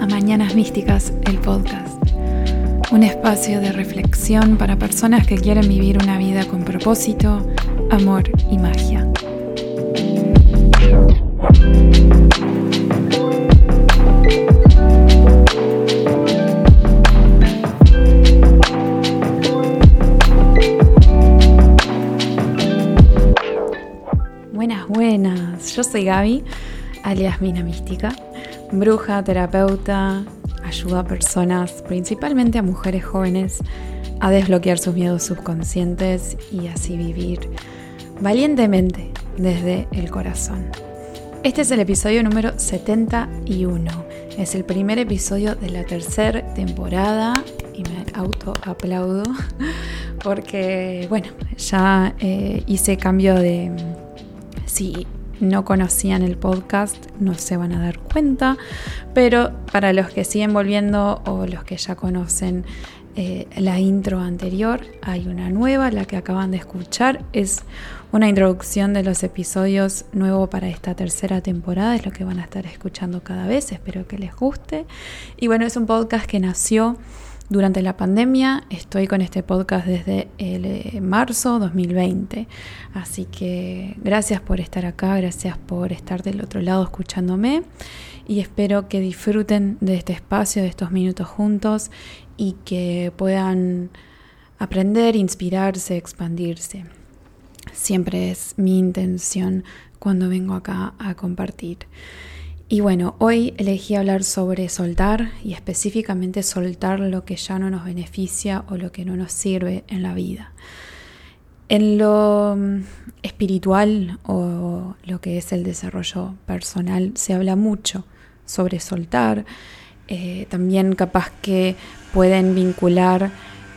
a Mañanas Místicas, el podcast. Un espacio de reflexión para personas que quieren vivir una vida con propósito, amor y magia. Buenas, buenas. Yo soy Gaby, alias Mina Mística bruja, terapeuta, ayuda a personas, principalmente a mujeres jóvenes, a desbloquear sus miedos subconscientes y así vivir valientemente desde el corazón. Este es el episodio número 71. Es el primer episodio de la tercera temporada y me auto aplaudo porque, bueno, ya eh, hice cambio de... Sí, no conocían el podcast no se van a dar cuenta, pero para los que siguen volviendo o los que ya conocen eh, la intro anterior, hay una nueva, la que acaban de escuchar, es una introducción de los episodios nuevo para esta tercera temporada, es lo que van a estar escuchando cada vez, espero que les guste. Y bueno, es un podcast que nació durante la pandemia. Estoy con este podcast desde el eh, marzo 2020. Así que gracias por estar acá, gracias por estar del otro lado escuchándome y espero que disfruten de este espacio, de estos minutos juntos y que puedan aprender, inspirarse, expandirse. Siempre es mi intención cuando vengo acá a compartir. Y bueno, hoy elegí hablar sobre soltar y específicamente soltar lo que ya no nos beneficia o lo que no nos sirve en la vida. En lo mm, espiritual o lo que es el desarrollo personal se habla mucho sobre soltar. Eh, también capaz que pueden vincular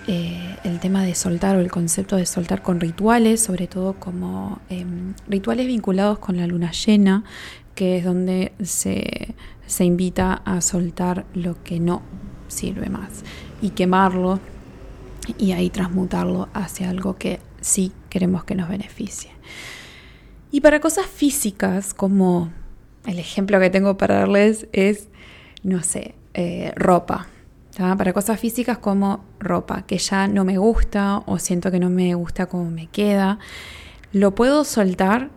eh, el tema de soltar o el concepto de soltar con rituales, sobre todo como em, rituales vinculados con la luna llena, que es donde se, invita a soltar lo que no sirve más y quemarlo y ahí transmutarlo hacia algo que sí queremos que nos beneficie. Y para cosas físicas, como el ejemplo que tengo para darles es, no sé, eh, ropa. Para cosas físicas como ropa, que ya no me gusta o siento que no me gusta como me queda, lo puedo soltar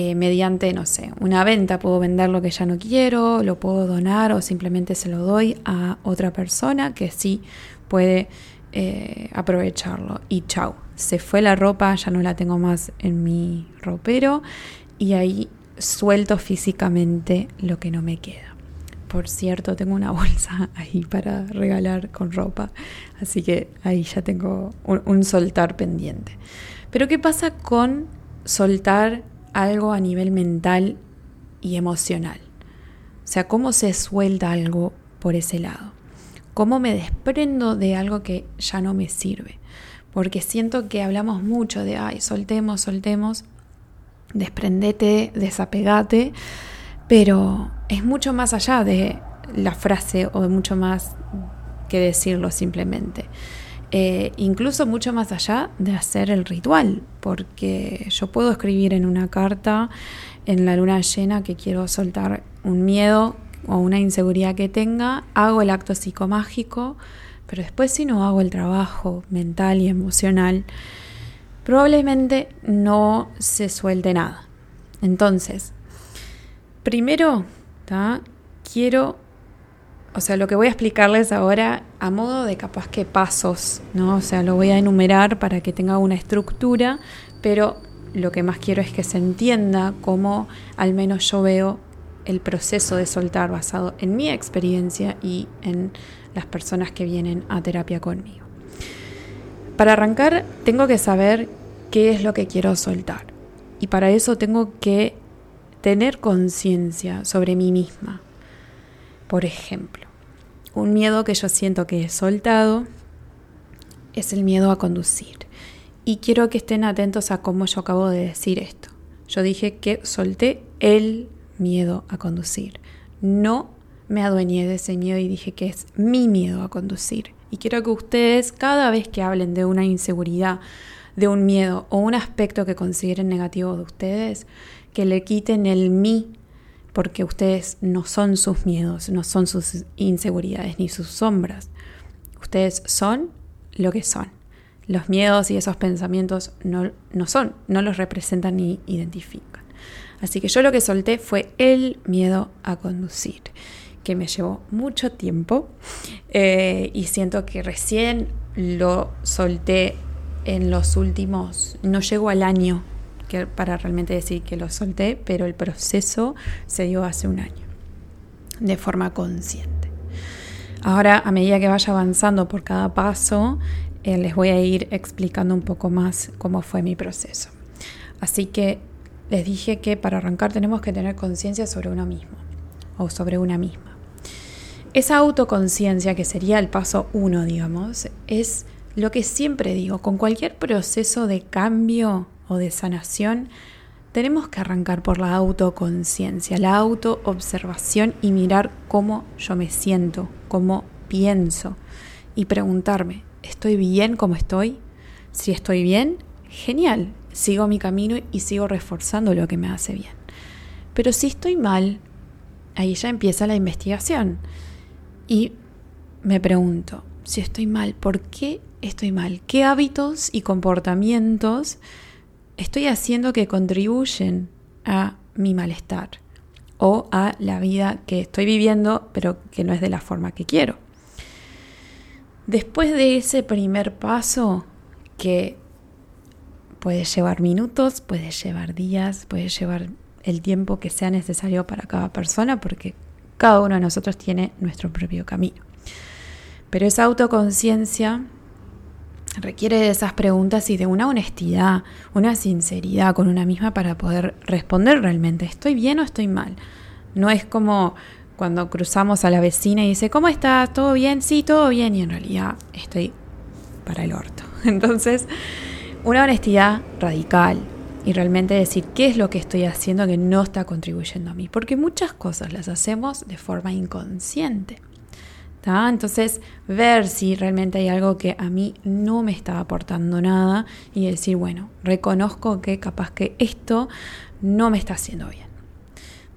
eh, mediante, no sé, una venta. Puedo vender lo que ya no quiero, lo puedo donar o simplemente se lo doy a otra persona que sí puede eh, aprovecharlo. Y chau, se fue la ropa, ya no la tengo más en mi ropero y ahí suelto físicamente lo que no me queda. Por cierto, tengo una bolsa ahí para regalar con ropa, así que ahí ya tengo un soltar pendiente. Pero ¿qué pasa con soltar algo a nivel mental y emocional. O sea, cómo se suelta algo por ese lado. Cómo me desprendo de algo que ya no me sirve. Porque siento que hablamos mucho de, ay, soltemos, soltemos, desprendete, desapegate, pero es mucho más allá de la frase o mucho más que decirlo simplemente. Eh, incluso mucho más allá de hacer el ritual, porque yo puedo escribir en una carta en la luna llena que quiero soltar un miedo o una inseguridad que tenga, hago el acto psicomágico, pero después si no hago el trabajo mental y emocional, probablemente no se suelte nada. Entonces, primero, quiero o sea, lo que voy a explicarles ahora a modo de capaz que pasos, ¿no? O sea, lo voy a enumerar para que tenga una estructura, pero lo que más quiero es que se entienda cómo al menos yo veo el proceso de soltar basado en mi experiencia y en las personas que vienen a terapia conmigo. Para arrancar, tengo que saber qué es lo que quiero soltar. Y para eso tengo que tener conciencia sobre mí misma. Por ejemplo, un miedo que yo siento que he soltado es el miedo a conducir. Y quiero que estén atentos a cómo yo acabo de decir esto. Yo dije que solté el miedo a conducir. No me adueñé de ese miedo y dije que es mi miedo a conducir. Y quiero que ustedes, cada vez que hablen de una inseguridad, de un miedo o un aspecto que consideren negativo de ustedes, que le quiten el mí porque ustedes no son sus miedos, no son sus inseguridades ni sus sombras. Ustedes son lo que son. Los miedos y esos pensamientos no, no son, no los representan ni identifican. Así que yo lo que solté fue el miedo a conducir, que me llevó mucho tiempo eh, y siento que recién lo solté en los últimos, no llego al año para realmente decir que lo solté, pero el proceso se dio hace un año, de forma consciente. Ahora, a medida que vaya avanzando por cada paso, eh, les voy a ir explicando un poco más cómo fue mi proceso. Así que les dije que para arrancar tenemos que tener conciencia sobre uno mismo o sobre una misma. Esa autoconciencia, que sería el paso uno, digamos, es lo que siempre digo, con cualquier proceso de cambio o de sanación, tenemos que arrancar por la autoconciencia, la autoobservación y mirar cómo yo me siento, cómo pienso y preguntarme, ¿estoy bien como estoy? Si estoy bien, genial, sigo mi camino y sigo reforzando lo que me hace bien. Pero si estoy mal, ahí ya empieza la investigación. Y me pregunto, si estoy mal, ¿por qué estoy mal? ¿Qué hábitos y comportamientos estoy haciendo que contribuyen a mi malestar o a la vida que estoy viviendo, pero que no es de la forma que quiero. Después de ese primer paso, que puede llevar minutos, puede llevar días, puede llevar el tiempo que sea necesario para cada persona, porque cada uno de nosotros tiene nuestro propio camino. Pero esa autoconciencia requiere de esas preguntas y de una honestidad, una sinceridad con una misma para poder responder realmente, ¿estoy bien o estoy mal? No es como cuando cruzamos a la vecina y dice, ¿cómo estás? ¿Todo bien? Sí, todo bien. Y en realidad estoy para el orto. Entonces, una honestidad radical y realmente decir qué es lo que estoy haciendo que no está contribuyendo a mí. Porque muchas cosas las hacemos de forma inconsciente. Entonces, ver si realmente hay algo que a mí no me está aportando nada y decir, bueno, reconozco que capaz que esto no me está haciendo bien.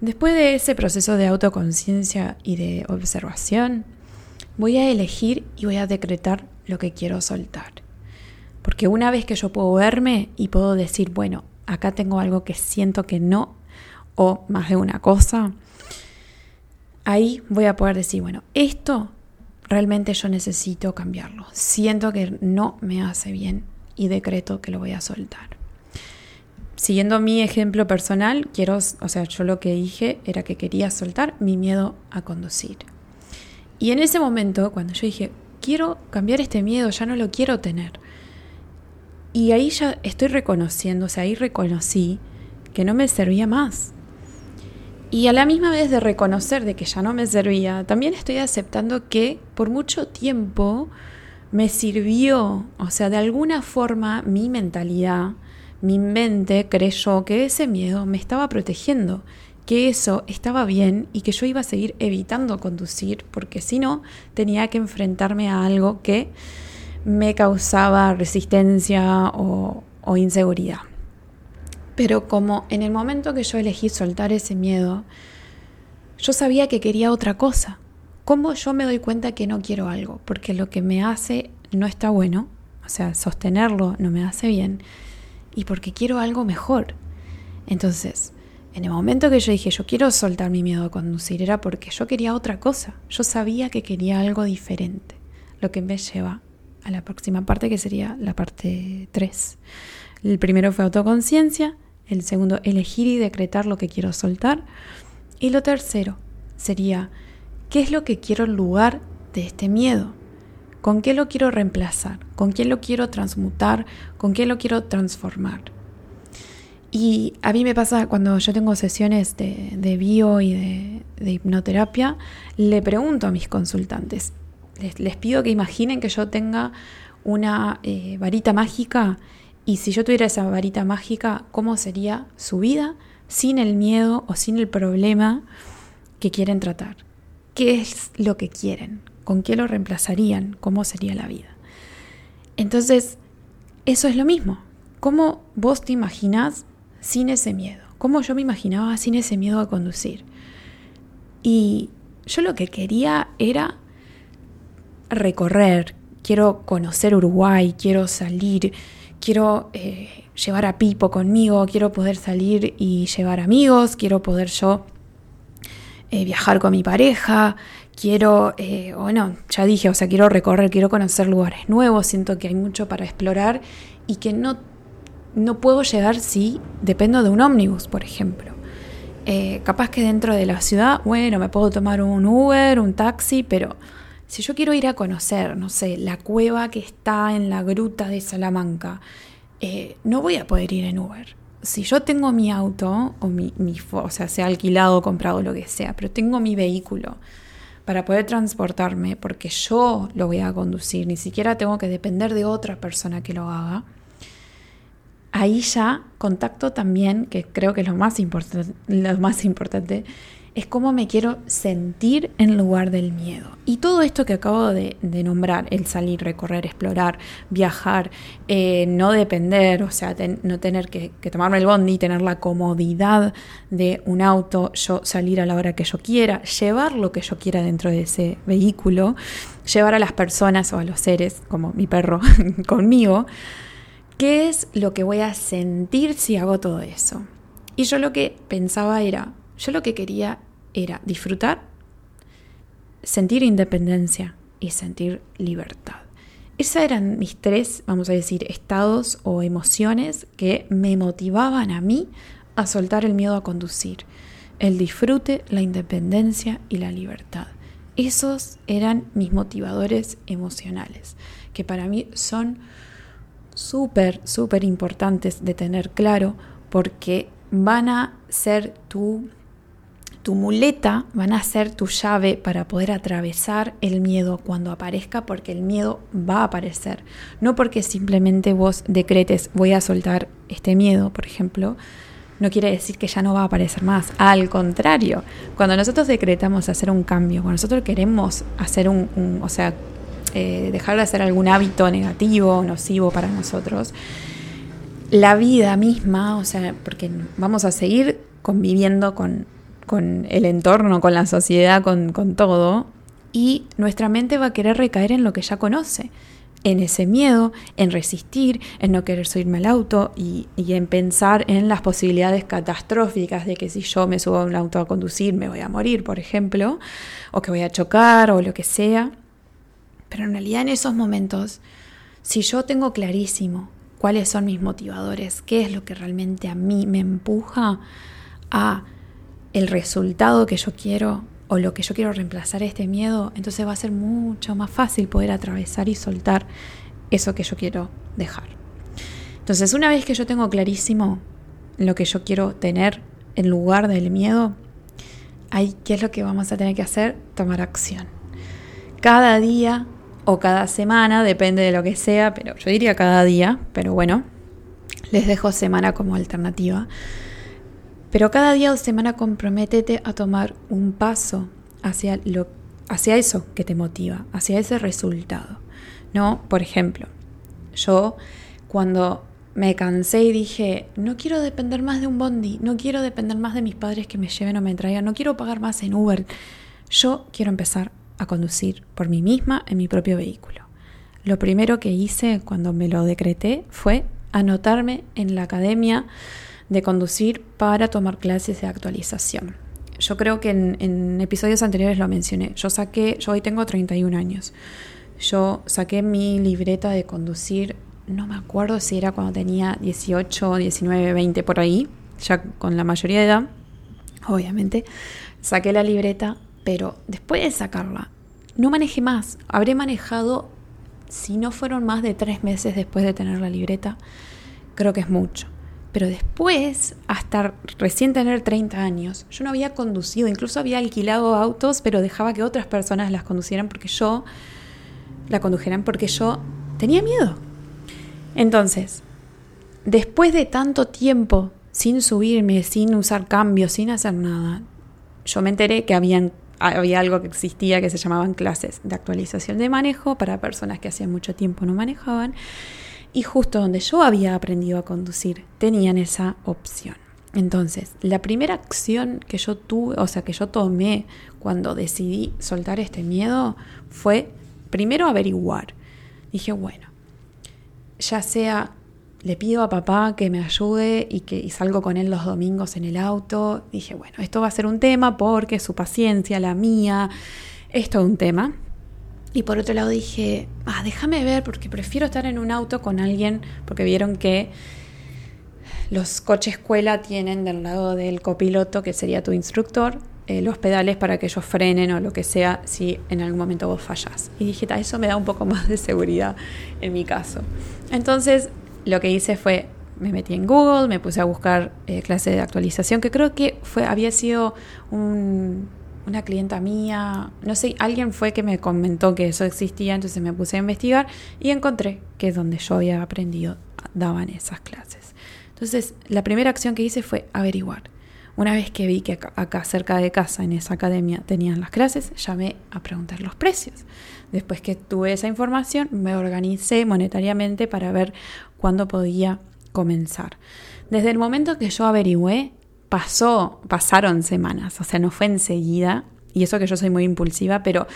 Después de ese proceso de autoconciencia y de observación, voy a elegir y voy a decretar lo que quiero soltar. Porque una vez que yo puedo verme y puedo decir, bueno, acá tengo algo que siento que no, o más de una cosa, ahí voy a poder decir, bueno, esto realmente yo necesito cambiarlo. Siento que no me hace bien y decreto que lo voy a soltar. Siguiendo mi ejemplo personal, quiero, o sea, yo lo que dije era que quería soltar mi miedo a conducir. Y en ese momento, cuando yo dije, quiero cambiar este miedo, ya no lo quiero tener. Y ahí ya estoy reconociendo, o sea, ahí reconocí que no me servía más, y a la misma vez de reconocer de que ya no me servía, también estoy aceptando que por mucho tiempo me sirvió, o sea, de alguna forma mi mentalidad, mi mente creyó que ese miedo me estaba protegiendo, que eso estaba bien y que yo iba a seguir evitando conducir, porque si no, tenía que enfrentarme a algo que me causaba resistencia o, o inseguridad. Pero como en el momento que yo elegí soltar ese miedo, yo sabía que quería otra cosa. ¿Cómo yo me doy cuenta que no quiero algo? Porque lo que me hace no está bueno, o sea, sostenerlo no me hace bien, y porque quiero algo mejor. Entonces, en el momento que yo dije, yo quiero soltar mi miedo a conducir, era porque yo quería otra cosa. Yo sabía que quería algo diferente, lo que me lleva a la próxima parte, que sería la parte 3. El primero fue autoconciencia, el segundo elegir y decretar lo que quiero soltar. Y lo tercero sería qué es lo que quiero en lugar de este miedo, con qué lo quiero reemplazar, con qué lo quiero transmutar, con qué lo quiero transformar. Y a mí me pasa cuando yo tengo sesiones de, bio y de, hipnoterapia, le pregunto a mis consultantes, les, pido que imaginen que yo tenga una eh, varita mágica y si yo tuviera esa varita mágica, ¿cómo sería su vida sin el miedo o sin el problema que quieren tratar? ¿Qué es lo que quieren? ¿Con qué lo reemplazarían? ¿Cómo sería la vida? Entonces, eso es lo mismo. ¿Cómo vos te imaginás sin ese miedo? ¿Cómo yo me imaginaba sin ese miedo a conducir? Y yo lo que quería era recorrer, quiero conocer Uruguay, quiero salir, quiero eh, llevar a Pipo conmigo, quiero poder salir y llevar amigos, quiero poder yo eh, viajar con mi pareja, quiero, eh, bueno, ya dije, o sea, quiero recorrer, quiero conocer lugares nuevos, siento que hay mucho para explorar y que no, no puedo llegar si dependo de un ómnibus, por ejemplo. Eh, capaz que dentro de la ciudad, bueno, me puedo tomar un Uber, un taxi, pero si yo quiero ir a conocer, no sé, la cueva que está en la gruta de Salamanca, eh, no voy a poder ir en Uber. Si yo tengo mi auto, o, mi, o sea, sea alquilado, comprado, lo que sea, pero tengo mi vehículo para poder transportarme, porque yo lo voy a conducir, ni siquiera tengo que depender de otra persona que lo haga, ahí ya contacto también, que creo que es lo más, lo más importante, es cómo me quiero sentir en lugar del miedo. Y todo esto que acabo de, nombrar, el salir, recorrer, explorar, viajar, eh, no depender, o sea, no tener que, que, tomarme el bondi, tener la comodidad de un auto, yo salir a la hora que yo quiera, llevar lo que yo quiera dentro de ese vehículo, llevar a las personas o a los seres, como mi perro, conmigo, ¿qué es lo que voy a sentir si hago todo eso? Y yo lo que pensaba era, yo lo que quería era disfrutar, sentir independencia y sentir libertad. Esos eran mis tres, vamos a decir, estados o emociones que me motivaban a mí a soltar el miedo a conducir. El disfrute, la independencia y la libertad. Esos eran mis motivadores emocionales, que para mí son súper, súper importantes de tener claro porque van a ser tu tu muleta van a ser tu llave para poder atravesar el miedo cuando aparezca, porque el miedo va a aparecer. No porque simplemente vos decretes voy a soltar este miedo, por ejemplo, no quiere decir que ya no va a aparecer más. Al contrario, cuando nosotros decretamos hacer un cambio, cuando nosotros queremos hacer un, o sea, eh, dejar de hacer algún hábito negativo, nocivo para nosotros, la vida misma, o sea, porque vamos a seguir conviviendo con con el entorno, con la sociedad, con, todo, y nuestra mente va a querer recaer en lo que ya conoce, en ese miedo, en resistir, en no querer subirme al auto y, y, en pensar en las posibilidades catastróficas de que si yo me subo a un auto a conducir me voy a morir, por ejemplo, o que voy a chocar o lo que sea. Pero en realidad en esos momentos, si yo tengo clarísimo cuáles son mis motivadores, qué es lo que realmente a mí me empuja a el resultado que yo quiero o lo que yo quiero reemplazar este miedo, entonces va a ser mucho más fácil poder atravesar y soltar eso que yo quiero dejar. Entonces, una vez que yo tengo clarísimo lo que yo quiero tener en lugar del miedo, ahí, ¿qué es lo que vamos a tener que hacer? Tomar acción. Cada día o cada semana, depende de lo que sea, pero yo diría cada día, pero bueno, les dejo semana como alternativa pero cada día o semana comprométete a tomar un paso hacia, lo, hacia eso que te motiva, hacia ese resultado. ¿No? Por ejemplo, yo cuando me cansé y dije, no quiero depender más de un bondi, no quiero depender más de mis padres que me lleven o me traigan, no quiero pagar más en Uber. Yo quiero empezar a conducir por mí misma en mi propio vehículo. Lo primero que hice cuando me lo decreté fue anotarme en la academia de conducir para tomar clases de actualización. Yo creo que en, episodios anteriores lo mencioné. Yo saqué, yo hoy tengo 31 años. Yo saqué mi libreta de conducir, no me acuerdo si era cuando tenía 18, 19, 20 por ahí, ya con la mayoría de edad, obviamente. Saqué la libreta, pero después de sacarla, no manejé más. Habré manejado, si no fueron más de tres meses después de tener la libreta, creo que es mucho. Pero después, hasta recién tener 30 años, yo no había conducido, incluso había alquilado autos, pero dejaba que otras personas las conducieran porque yo, la condujeran porque yo tenía miedo. Entonces, después de tanto tiempo sin subirme, sin usar cambios, sin hacer nada, yo me enteré que había algo que existía que se llamaban clases de actualización de manejo para personas que hacía mucho tiempo no manejaban y justo donde yo había aprendido a conducir tenían esa opción. Entonces, la primera acción que yo tuve, o sea, que yo tomé cuando decidí soltar este miedo fue primero averiguar. Dije, bueno, ya sea le pido a papá que me ayude y que salgo con él los domingos en el auto. Dije, bueno, esto va a ser un tema porque su paciencia, la mía, esto es un tema. Y por otro lado dije, ah, déjame ver porque prefiero estar en un auto con alguien porque vieron que los coches escuela tienen del lado del copiloto, que sería tu instructor, eh, los pedales para que ellos frenen o lo que sea si en algún momento vos fallás. Y dije, eso me da un poco más de seguridad en mi caso. Entonces lo que hice fue, me metí en Google, me puse a buscar eh, clase de actualización, que creo que fue, había sido una clienta mía, no sé, alguien fue que me comentó que eso existía, entonces me puse a investigar y encontré que donde yo había aprendido daban esas clases. Entonces, la primera acción que hice fue averiguar. Una vez que vi que acá, cerca de casa, en esa academia, tenían las clases, llamé a preguntar los precios. Después que tuve esa información, me organicé monetariamente para ver cuándo podía comenzar. Desde el momento que yo averigüé, pasó, pasaron semanas, o sea, no fue enseguida, y eso que yo soy muy impulsiva, pero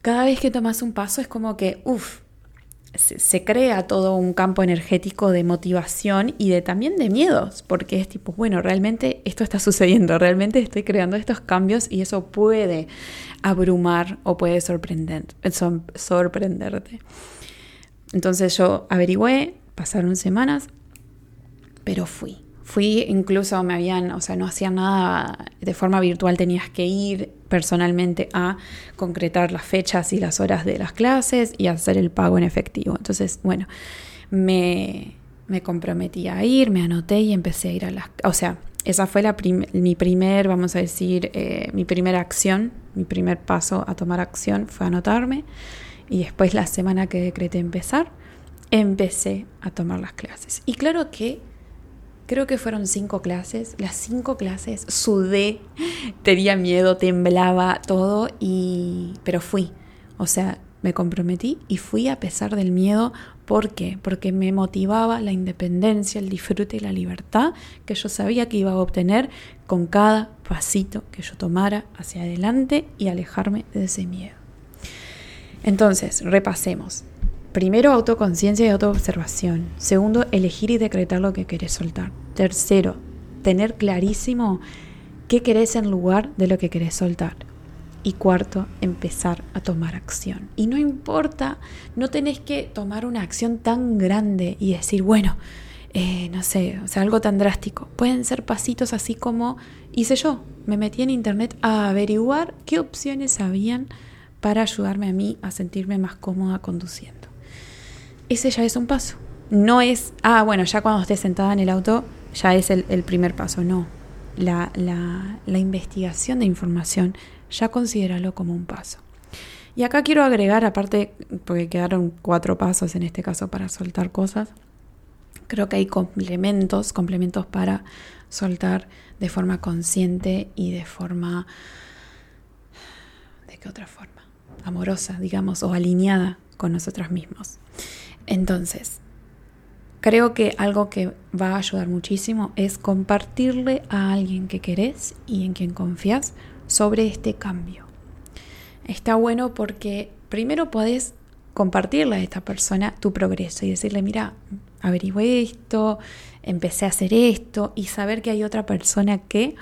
cada vez que tomas un paso es como que, uff, se, crea todo un campo energético de motivación y de también de miedos, porque es tipo, bueno, realmente esto está sucediendo, realmente estoy creando estos cambios y eso puede abrumar o puede sorprender, sorprenderte. Entonces yo averigüé, pasaron semanas, pero fui. Fui, incluso me habían, o sea, no hacía nada de forma virtual, tenías que ir personalmente a concretar las fechas y las horas de las clases y hacer el pago en efectivo. Entonces, bueno, me, me comprometí a ir, me anoté y empecé a ir a las... O sea, esa fue la mi primer, vamos a decir, eh, mi primera acción, mi primer paso a tomar acción fue anotarme y después la semana que decreté empezar, empecé a tomar las clases. Y claro que creo que fueron cinco clases, las cinco clases sudé, tenía miedo, temblaba todo, y pero fui. O sea, me comprometí y fui a pesar del miedo. ¿Por qué? Porque me motivaba la independencia, el disfrute y la libertad que yo sabía que iba a obtener con cada pasito que yo tomara hacia adelante y alejarme de ese miedo. Entonces, repasemos. Primero, autoconciencia y autoobservación. Segundo, elegir y decretar lo que querés soltar. Tercero, tener clarísimo qué querés en lugar de lo que querés soltar. Y cuarto, empezar a tomar acción. Y no importa, no tenés que tomar una acción tan grande y decir, bueno, eh, no sé, o sea, algo tan drástico. Pueden ser pasitos así como hice yo. Me metí en internet a averiguar qué opciones habían para ayudarme a mí a sentirme más cómoda conduciendo ese ya es un paso. No es, ah, bueno, ya cuando estés sentada en el auto, ya es el, primer paso. No. La, la, investigación de información ya considéralo como un paso. Y acá quiero agregar, aparte, porque quedaron cuatro pasos en este caso para soltar cosas, creo que hay complementos, complementos para soltar de forma consciente y de forma... ¿De qué otra forma? Amorosa, digamos, o alineada con nosotros mismos. Entonces, creo que algo que va a ayudar muchísimo es compartirle a alguien que querés y en quien confías sobre este cambio. Está bueno porque primero podés compartirle a esta persona tu progreso y decirle, mira, averigüé esto, empecé a hacer esto y saber que hay otra persona que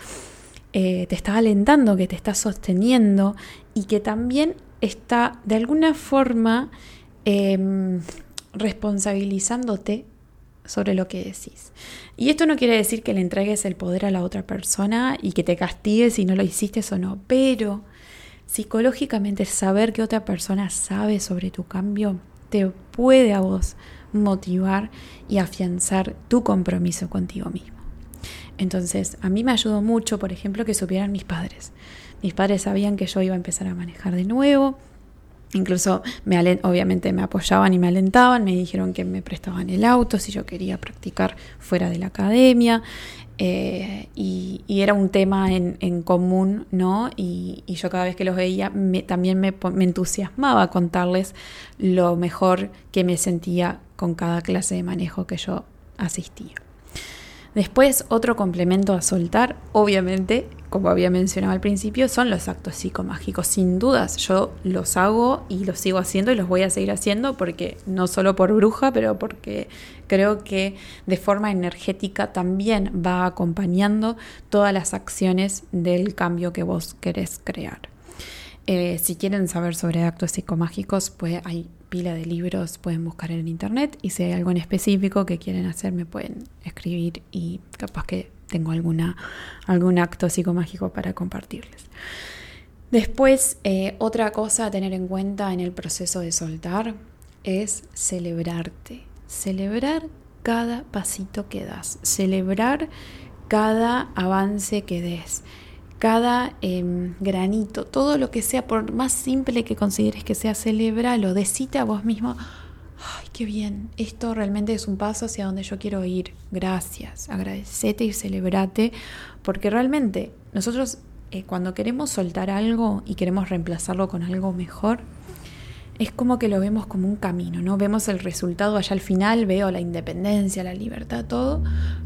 eh, te está alentando, que te está sosteniendo y que también está de alguna forma em, responsabilizándote sobre lo que decís. Y esto no quiere decir que le entregues el poder a la otra persona y que te castigues si no lo hiciste o no, pero psicológicamente saber que otra persona sabe sobre tu cambio te puede a vos motivar y afianzar tu compromiso contigo mismo. Entonces, a mí me ayudó mucho, por ejemplo, que supieran mis padres. Mis padres sabían que yo iba a empezar a manejar de nuevo, Incluso me obviamente me apoyaban y me alentaban, me dijeron que me prestaban el auto si yo quería practicar fuera de la academia. Eh, y, era un tema en, común, ¿no? Y, yo cada vez que los veía también me, me, entusiasmaba contarles lo mejor que me sentía con cada clase de manejo que yo asistía. Después, otro complemento a soltar, obviamente, como había mencionado al principio, son los actos psicomágicos. Sin dudas, yo los hago y los sigo haciendo y los voy a seguir haciendo porque no solo por bruja, pero porque creo que de forma energética también va acompañando todas las acciones del cambio que vos querés crear. Eh, si quieren saber sobre actos psicomágicos, pues hay pila de libros, pueden buscar en internet y si hay algo en específico que quieren hacer, me pueden escribir y capaz que tengo alguna, algún acto psicomágico para compartirles. Después, eh, otra cosa a tener en cuenta en el proceso de soltar es celebrarte. Celebrar cada pasito que das, celebrar cada avance que des cada em, granito, todo lo que sea, por más simple que consideres que sea, celebralo, decite a vos mismo, ay, qué bien, esto realmente es un paso hacia donde yo quiero ir, gracias, agradecete y celebrate, porque realmente nosotros eh, cuando queremos soltar algo y queremos reemplazarlo con algo mejor, es como que lo vemos como un camino, ¿no? Vemos el resultado allá al final, veo la independencia, la libertad, todo,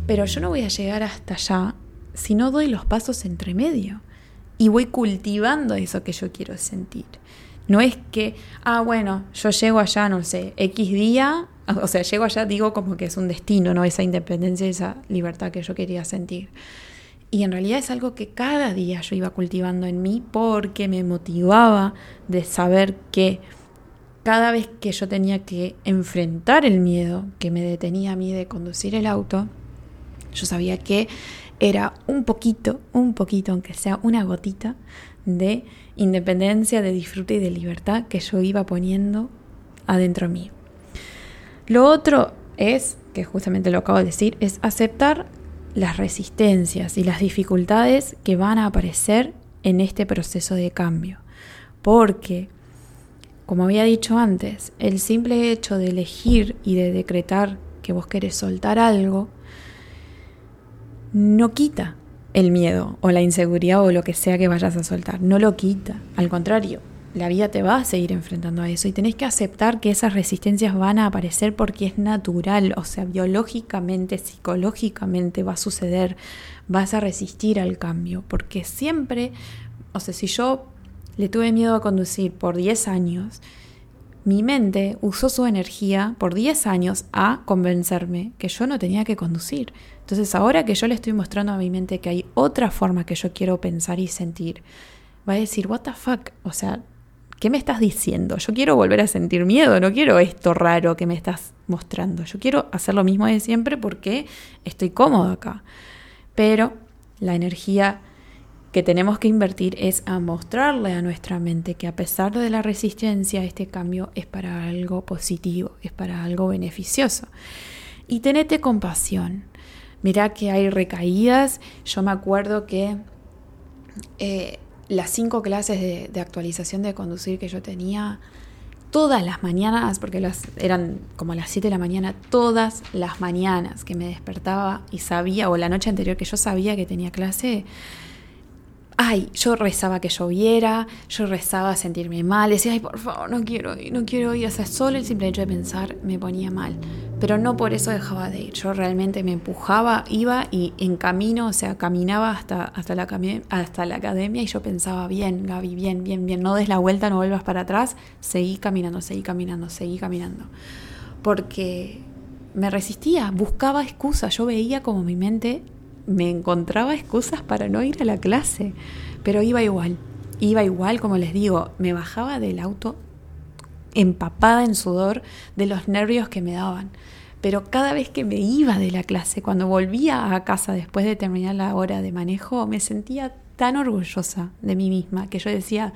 pero yo no voy a llegar hasta allá si no doy los pasos entre medio y voy cultivando eso que yo quiero sentir. No es que, ah, bueno, yo llego allá, no sé, X día, o sea, llego allá, digo como que es un destino, ¿no? Esa independencia, esa libertad que yo quería sentir. Y en realidad es algo que cada día yo iba cultivando en mí porque me motivaba de saber que cada vez que yo tenía que enfrentar el miedo que me detenía a mí de conducir el auto, yo sabía que era un poquito, un poquito, aunque sea una gotita, de independencia, de disfrute y de libertad que yo iba poniendo adentro mío. Lo otro es, que justamente lo acabo de decir, es aceptar las resistencias y las dificultades que van a aparecer en este proceso de cambio. Porque, como había dicho antes, el simple hecho de elegir y de decretar que vos querés soltar algo no quita el miedo o la inseguridad o lo que sea que vayas a soltar, no lo quita, al contrario, la vida te va a seguir enfrentando a eso y tenés que aceptar que esas resistencias van a aparecer porque es natural, o sea, biológicamente, psicológicamente va a suceder, vas a resistir al cambio, porque siempre, o sea, si yo le tuve miedo a conducir por 10 años, mi mente usó su energía por 10 años a convencerme que yo no tenía que conducir. Entonces ahora que yo le estoy mostrando a mi mente que hay otra forma que yo quiero pensar y sentir, va a decir, what the fuck, o sea, ¿qué me estás diciendo? Yo quiero volver a sentir miedo, no quiero esto raro que me estás mostrando. Yo quiero hacer lo mismo de siempre porque estoy cómodo acá. Pero la energía que tenemos que invertir es a mostrarle a nuestra mente que a pesar de la resistencia, este cambio es para algo positivo, es para algo beneficioso. Y tenete compasión. Mirá que hay recaídas. Yo me acuerdo que eh, las cinco clases de, actualización de conducir que yo tenía, todas las mañanas, porque las, eran como las 7 de la mañana, todas las mañanas que me despertaba y sabía, o la noche anterior que yo sabía que tenía clase, ay, yo rezaba que lloviera, yo rezaba sentirme mal, decía, ay, por favor, no quiero ir, no quiero ir, o sea, solo el simple hecho de pensar me ponía mal, pero no por eso dejaba de ir, yo realmente me empujaba, iba y en camino, o sea, caminaba hasta, hasta, la, hasta la academia y yo pensaba, bien, Gaby, bien, bien, bien, no des la vuelta, no vuelvas para atrás, seguí caminando, seguí caminando, seguí caminando, porque me resistía, buscaba excusas, yo veía como mi mente me encontraba excusas para no ir a la clase, pero iba igual, iba igual, como les digo, me bajaba del auto empapada en sudor de los nervios que me daban. Pero cada vez que me iba de la clase, cuando volvía a casa después de terminar la hora de manejo, me sentía tan orgullosa de mí misma que yo decía,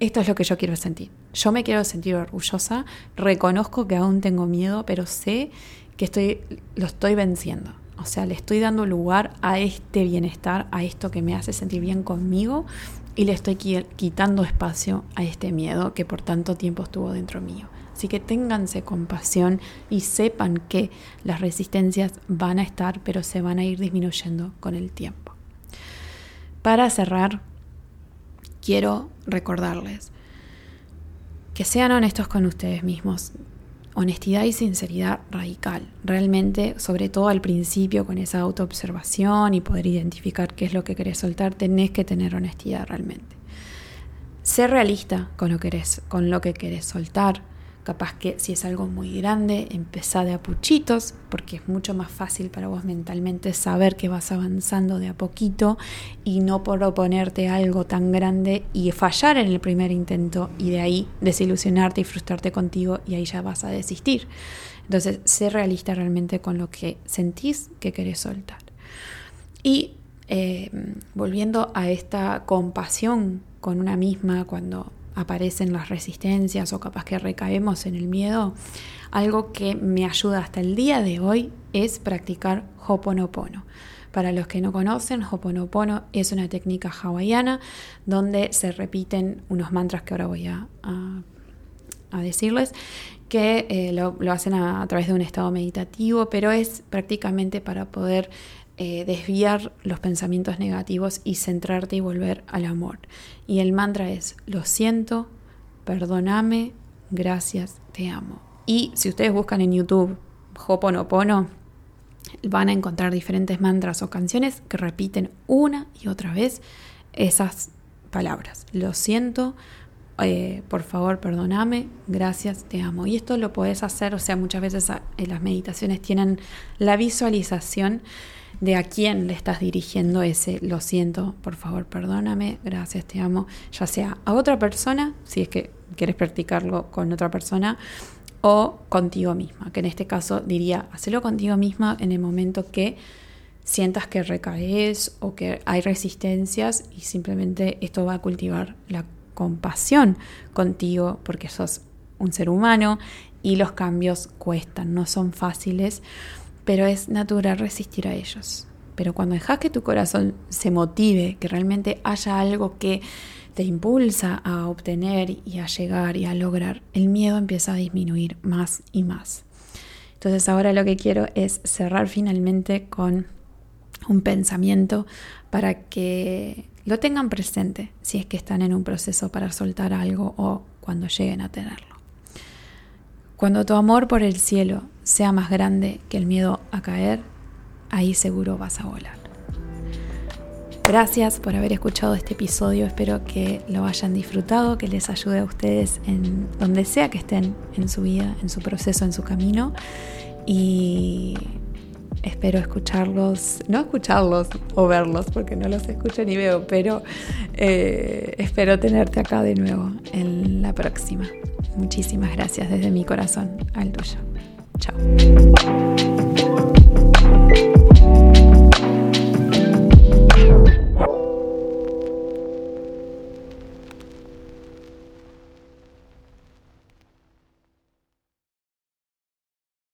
esto es lo que yo quiero sentir. Yo me quiero sentir orgullosa, reconozco que aún tengo miedo, pero sé que estoy, lo estoy venciendo. O sea, le estoy dando lugar a este bienestar, a esto que me hace sentir bien conmigo y le estoy quitando espacio a este miedo que por tanto tiempo estuvo dentro mío. Así que ténganse compasión y sepan que las resistencias van a estar, pero se van a ir disminuyendo con el tiempo. Para cerrar, quiero recordarles que sean honestos con ustedes mismos. Honestidad y sinceridad radical. Realmente, sobre todo al principio, con esa autoobservación y poder identificar qué es lo que querés soltar, tenés que tener honestidad realmente. Ser realista con lo, que con lo que querés soltar. Capaz que si es algo muy grande, empezá de a puchitos, porque es mucho más fácil para vos mentalmente saber que vas avanzando de a poquito y no proponerte algo tan grande y fallar en el primer intento y de ahí desilusionarte y frustrarte contigo y ahí ya vas a desistir. Entonces, sé realista realmente con lo que sentís que querés soltar. Y eh, volviendo a esta compasión con una misma cuando aparecen las resistencias o capaz que recaemos en el miedo, algo que me ayuda hasta el día de hoy es practicar Hoponopono. Para los que no conocen, Hoponopono es una técnica hawaiana donde se repiten unos mantras que ahora voy a, a, decirles, que eh, lo, hacen a, a, través de un estado meditativo, pero es prácticamente para poder eh, desviar los pensamientos negativos y centrarte y volver al amor. Y el mantra es, lo siento, perdóname, gracias, te amo. Y si ustedes buscan en YouTube Hoponopono, van a encontrar diferentes mantras o canciones que repiten una y otra vez esas palabras. Lo siento, eh, por favor, perdóname, gracias, te amo. Y esto lo puedes hacer, o sea, muchas veces en eh, las meditaciones tienen la visualización de a quién le estás dirigiendo ese lo siento, por favor, perdóname, gracias, te amo, ya sea a otra persona, si es que quieres practicarlo con otra persona, o contigo misma, que en este caso diría, hacelo contigo misma en el momento que sientas que recaes o que hay resistencias y simplemente esto va a cultivar la compasión contigo porque sos un ser humano y los cambios cuestan, no son fáciles pero es natural resistir a ellos. Pero cuando dejas que tu corazón se motive, que realmente haya algo que te impulsa a obtener y a llegar y a lograr, el miedo empieza a disminuir más y más. Entonces ahora lo que quiero es cerrar finalmente con un pensamiento para que lo tengan presente si es que están en un proceso para soltar algo o cuando lleguen a tenerlo. Cuando tu amor por el cielo sea más grande que el miedo a caer, ahí seguro vas a volar. Gracias por haber escuchado este episodio, espero que lo hayan disfrutado, que les ayude a ustedes en donde sea que estén en su vida, en su proceso, en su camino. Y espero escucharlos, no escucharlos o verlos, porque no los escucho ni veo, pero eh, espero tenerte acá de nuevo en la próxima. Muchísimas gracias desde mi corazón al tuyo. Chao.